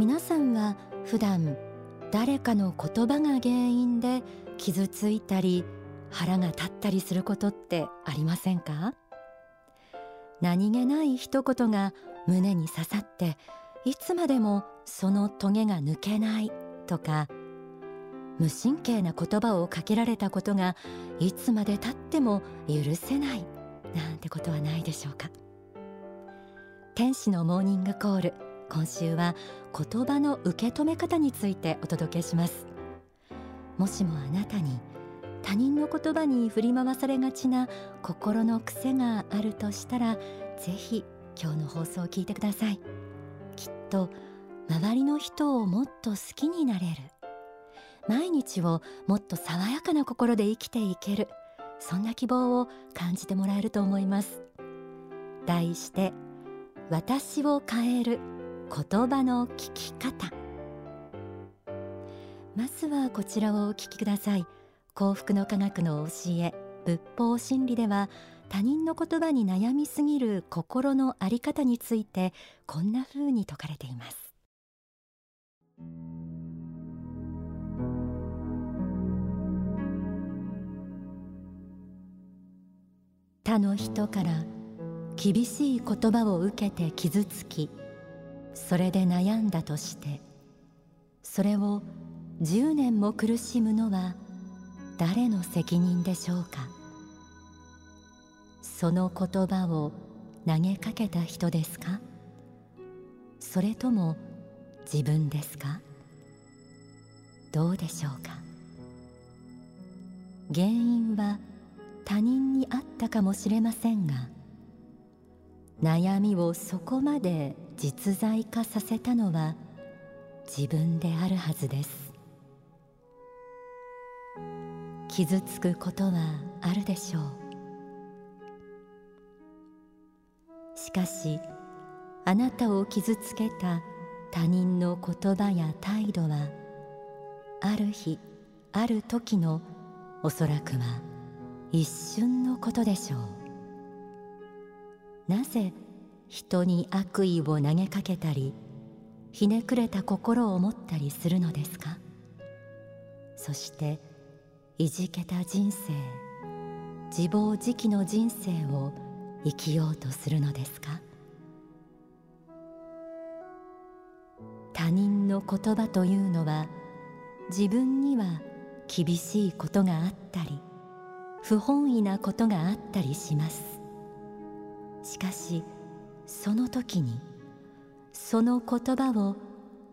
皆さんは普段誰かの言葉が原因で傷ついたり腹が立ったりすることってありませんか？何気ない一言が胸に刺さっていつまでもそのトゲが抜けないとか無神経な言葉をかけられたことがいつまでたっても許せないなんてことはないでしょうか？天使のモーニングコール。今週は言葉の受け止め方についてお届けします。もしもあなたに他人の言葉に振り回されがちな心の癖があるとしたらぜひ今日の放送を聞いてください。きっと周りの人をもっと好きになれる。毎日をもっと爽やかな心で生きていける。そんな希望を感じてもらえると思います。題して私を変える。言葉の聞き方。まずはこちらをお聞きください。幸福の科学の教え仏法真理では他人の言葉に悩みすぎる心のあり方についてこんな風に説かれています。他の人から厳しい言葉を受けて傷つきそれで悩んだとしてそれを10年も苦しむのは誰の責任でしょうか？その言葉を投げかけた人ですか？それとも自分ですか？どうでしょうか？原因は他人にあったかもしれませんが悩みをそこまで実在化させたのは自分であるはずです。傷つくことはあるでしょう。しかしあなたを傷つけた他人の言葉や態度はある日ある時のおそらくは一瞬のことでしょう。なぜ人に悪意を投げかけたりひねくれた心を持ったりするのですか？そしていじけた人生自暴自棄の人生を生きようとするのですか？他人の言葉というのは自分には厳しいことがあったり不本意なことがあったりします。しかしその時にその言葉を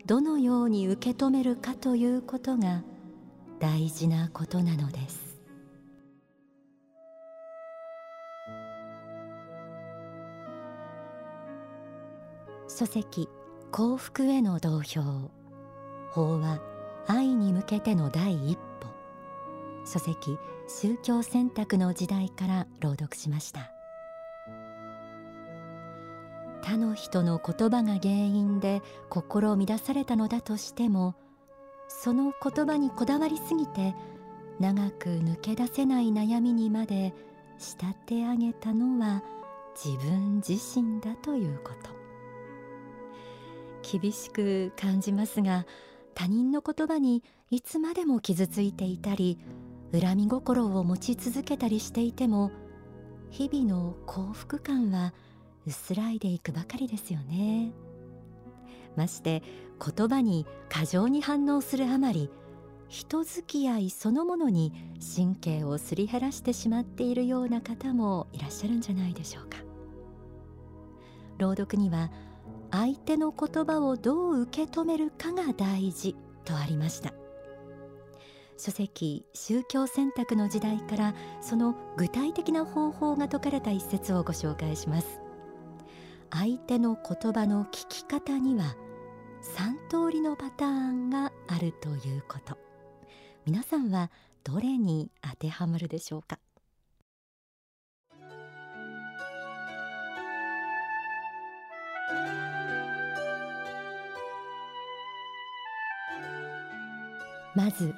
どのように受け止めるかということが大事なことなのです。書籍幸福への同票法は愛に向けての第一歩。書籍宗教選択の時代から朗読しました。他の人の言葉が原因で心を乱されたのだとしてもその言葉にこだわりすぎて長く抜け出せない悩みにまで仕立て上げたのは自分自身だということ。厳しく感じますが他人の言葉にいつまでも傷ついていたり恨み心を持ち続けたりしていても日々の幸福感は薄らいでいくばかりですよね。まして言葉に過剰に反応するあまり人付き合いそのものに神経をすり減らしてしまっているような方もいらっしゃるんじゃないでしょうか。朗読には相手の言葉をどう受け止めるかが大事とありました。書籍宗教選択の時代からその具体的な方法が説かれた一節をご紹介します。相手の言葉の聞き方には3通りのパターンがあるということ。皆さんはどれに当てはまるでしょうか？まず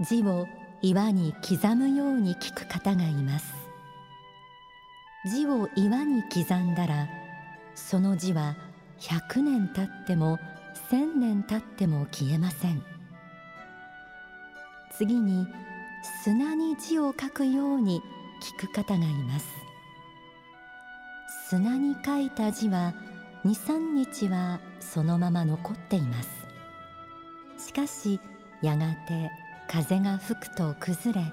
字を岩に刻むように聞く方がいます。字を岩に刻んだらその字は100年経っても千年経っても消えません。次に砂に字を書くように聞く方がいます。砂に書いた字は23日はそのまま残っています。しかしやがて風が吹くと崩れ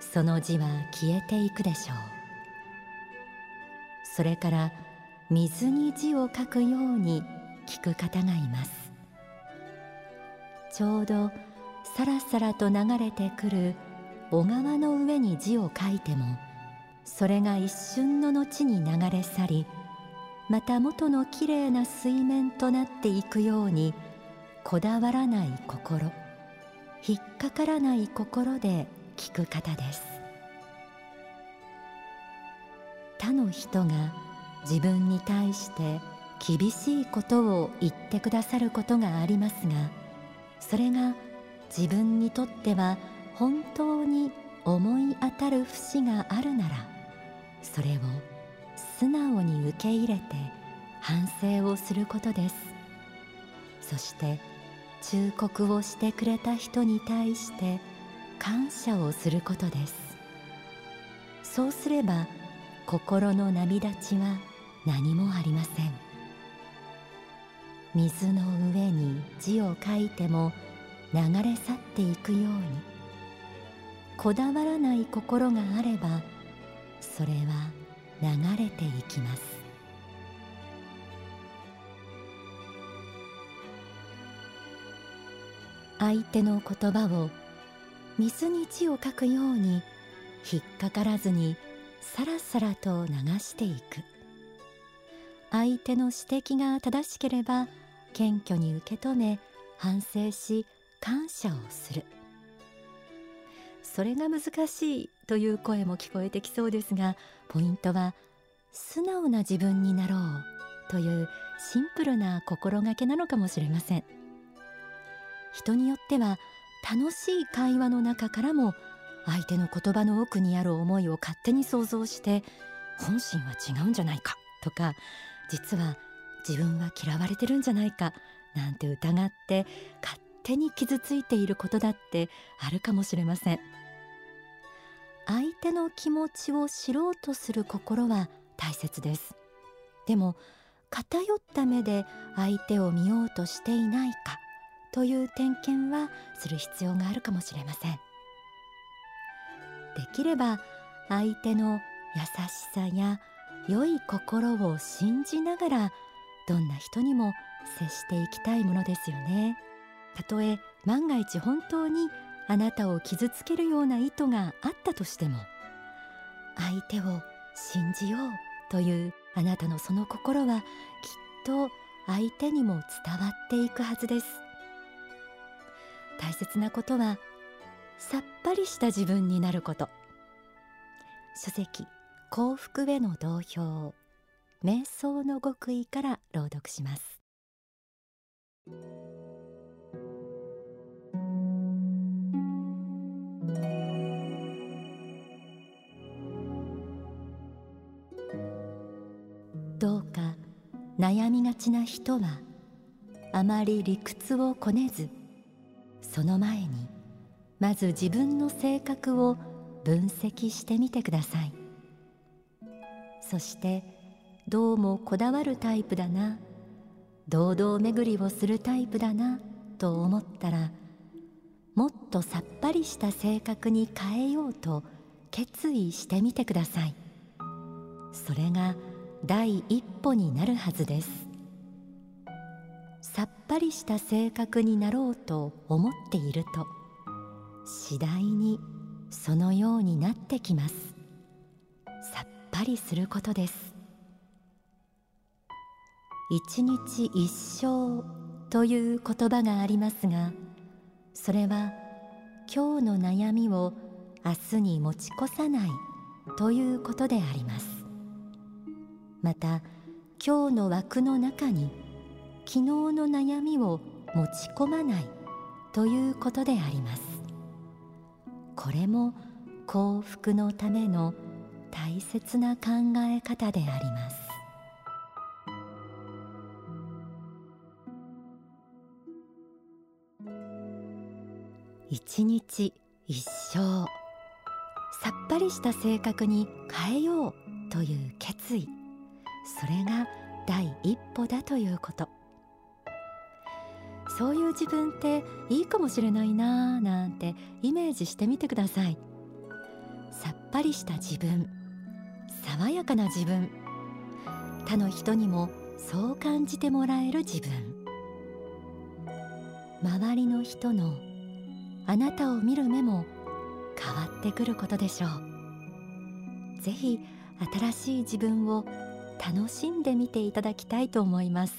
その字は消えていくでしょう。それから水に字を書くように聞く方がいます。ちょうどさらさらと流れてくる小川の上に字を書いてもそれが一瞬の後に流れ去りまた元のきれいな水面となっていくようにこだわらない心引っかからない心で聞く方です。他の人が自分に対して厳しいことを言ってくださることがありますがそれが自分にとっては本当に思い当たる節があるならそれを素直に受け入れて反省をすることです。そして忠告をしてくれた人に対して感謝をすることです。そうすれば心の波立ちは何もありません。水の上に字を書いても流れ去っていくように。こだわらない心があればそれは流れていきます。相手の言葉を水に字を書くように引っかからずにさらさらと流していく。相手の指摘が正しければ謙虚に受け止め反省し感謝をする。それが難しいという声も聞こえてきそうですがポイントは素直な自分になろうというシンプルな心がけなのかもしれません。人によっては楽しい会話の中からも相手の言葉の奥にある思いを勝手に想像して本心は違うんじゃないかとか実は自分は嫌われてるんじゃないかなんて疑って勝手に傷ついていることだってあるかもしれません。相手の気持ちを知ろうとする心は大切です。でも偏った目で相手を見ようとしていないかという点検はする必要があるかもしれません。できれば相手の優しさや良い心を信じながらどんな人にも接していきたいものですよね。たとえ万が一本当にあなたを傷つけるような意図があったとしても相手を信じようというあなたのその心はきっと相手にも伝わっていくはずです。大切なことはさっぱりした自分になること。書籍幸福への同票瞑想の極意から朗読します。どうか悩みがちな人はあまり理屈をこねずその前にまず自分の性格を分析してみてください。そしてどうもこだわるタイプだな。堂々巡りをするタイプだなと思ったらもっとさっぱりした性格に変えようと決意してみてください。それが第一歩になるはずです。さっぱりした性格になろうと思っていると次第にそのようになってきます。さっぱりすることです。一日一生という言葉がありますがそれは今日の悩みを明日に持ち越さないということであります。また今日の枠の中に昨日の悩みを持ち込まないということであります。これも幸福のための大切な考え方であります。一日一生さっぱりした性格に変えようという決意。それが第一歩だということ。そういう自分っていいかもしれないなぁなんてイメージしてみてください。さっぱりした自分。爽やかな自分。他の人にもそう感じてもらえる自分。周りの人のあなたを見る目も変わってくることでしょう。ぜひ新しい自分を楽しんでみていただきたいと思います。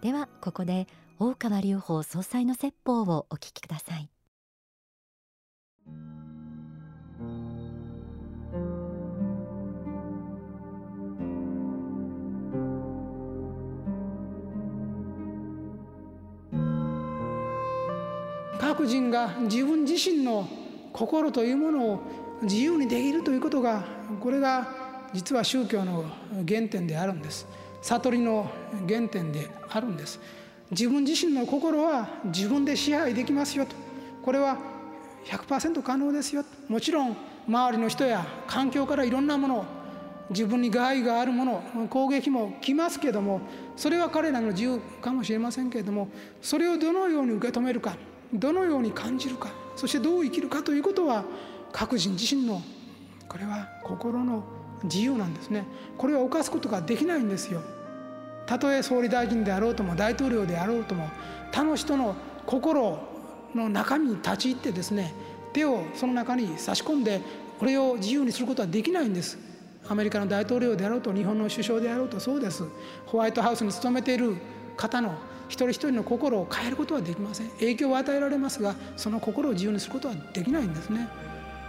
ではここで大川隆法総裁の説法をお聞きください。各人が自分自身の心というものを自由にできるということがこれが実は宗教の原点であるんです。悟りの原点であるんです。自分自身の心は自分で支配できますよと。これは100%可能ですよもちろん周りの人や環境からいろんなもの自分に害があるもの攻撃も来ますけどもそれは彼らの自由かもしれませんけれどもそれをどのように受け止めるか。どのように感じるかそしてどう生きるかということは各人自身のこれは心の自由なんですね。これは犯すことができないんですよ。たとえ総理大臣であろうとも大統領であろうとも他の人の心の中身に立ち入ってですね手をその中に差し込んでこれを自由にすることはできないんです。アメリカの大統領であろうと日本の首相であろうとそうです。ホワイトハウスに勤めている方の一人一人の心を変えることはできません。影響を与えられますがその心を自由にすることはできないんですね。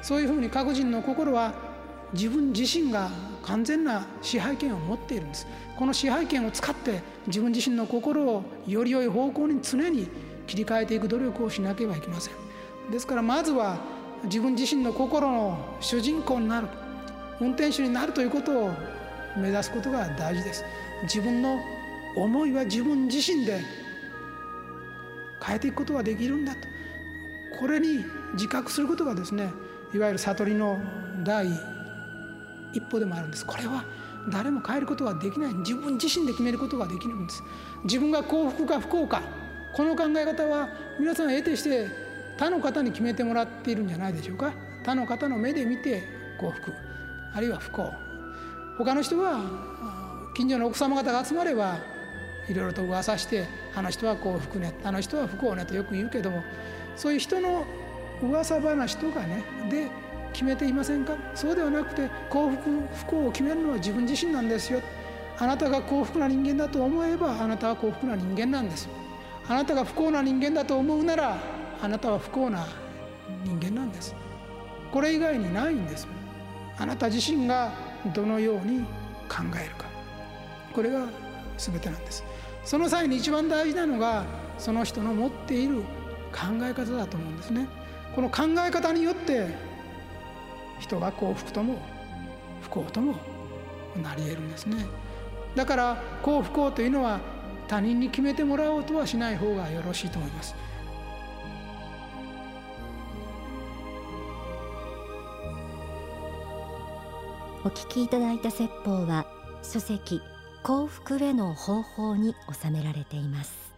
そういうふうに各人の心は自分自身が完全な支配権を持っているんです。この支配権を使って自分自身の心をより良い方向に常に切り替えていく努力をしなければいけません。ですからまずは自分自身の心の主人公になる運転手になるということを目指すことが大事です。自分の思いは自分自身で変えていくことができるんだと。これに自覚することがですねいわゆる悟りの第一歩でもあるんです。これは誰も変えることができない。自分自身で決めることができるんです。自分が幸福か不幸かこの考え方は皆さん得てして他の方に決めてもらっているんじゃないでしょうか。他の方の目で見て幸福あるいは不幸。他の人は近所の奥様方が集まればいろいろと噂してあの人は幸福ねあの人は不幸ねとよく言うけどもそういう人の噂話とかねで決めていませんか？そうではなくて幸福不幸を決めるのは自分自身なんですよ。あなたが幸福な人間だと思えばあなたは幸福な人間なんですあなたが不幸な人間だと思うならあなたは不幸な人間なんです。これ以外にないんです。あなた自身がどのように考えるか。これが全てなんです。その際に一番大事なのがその人の持っている考え方だと思うんですね。この考え方によって人が幸福とも不幸ともなり得るんですね。だから幸不幸というのは他人に決めてもらおうとはしない方がよろしいと思います。お聞きいただいた説法は書籍幸福への方法に収められています。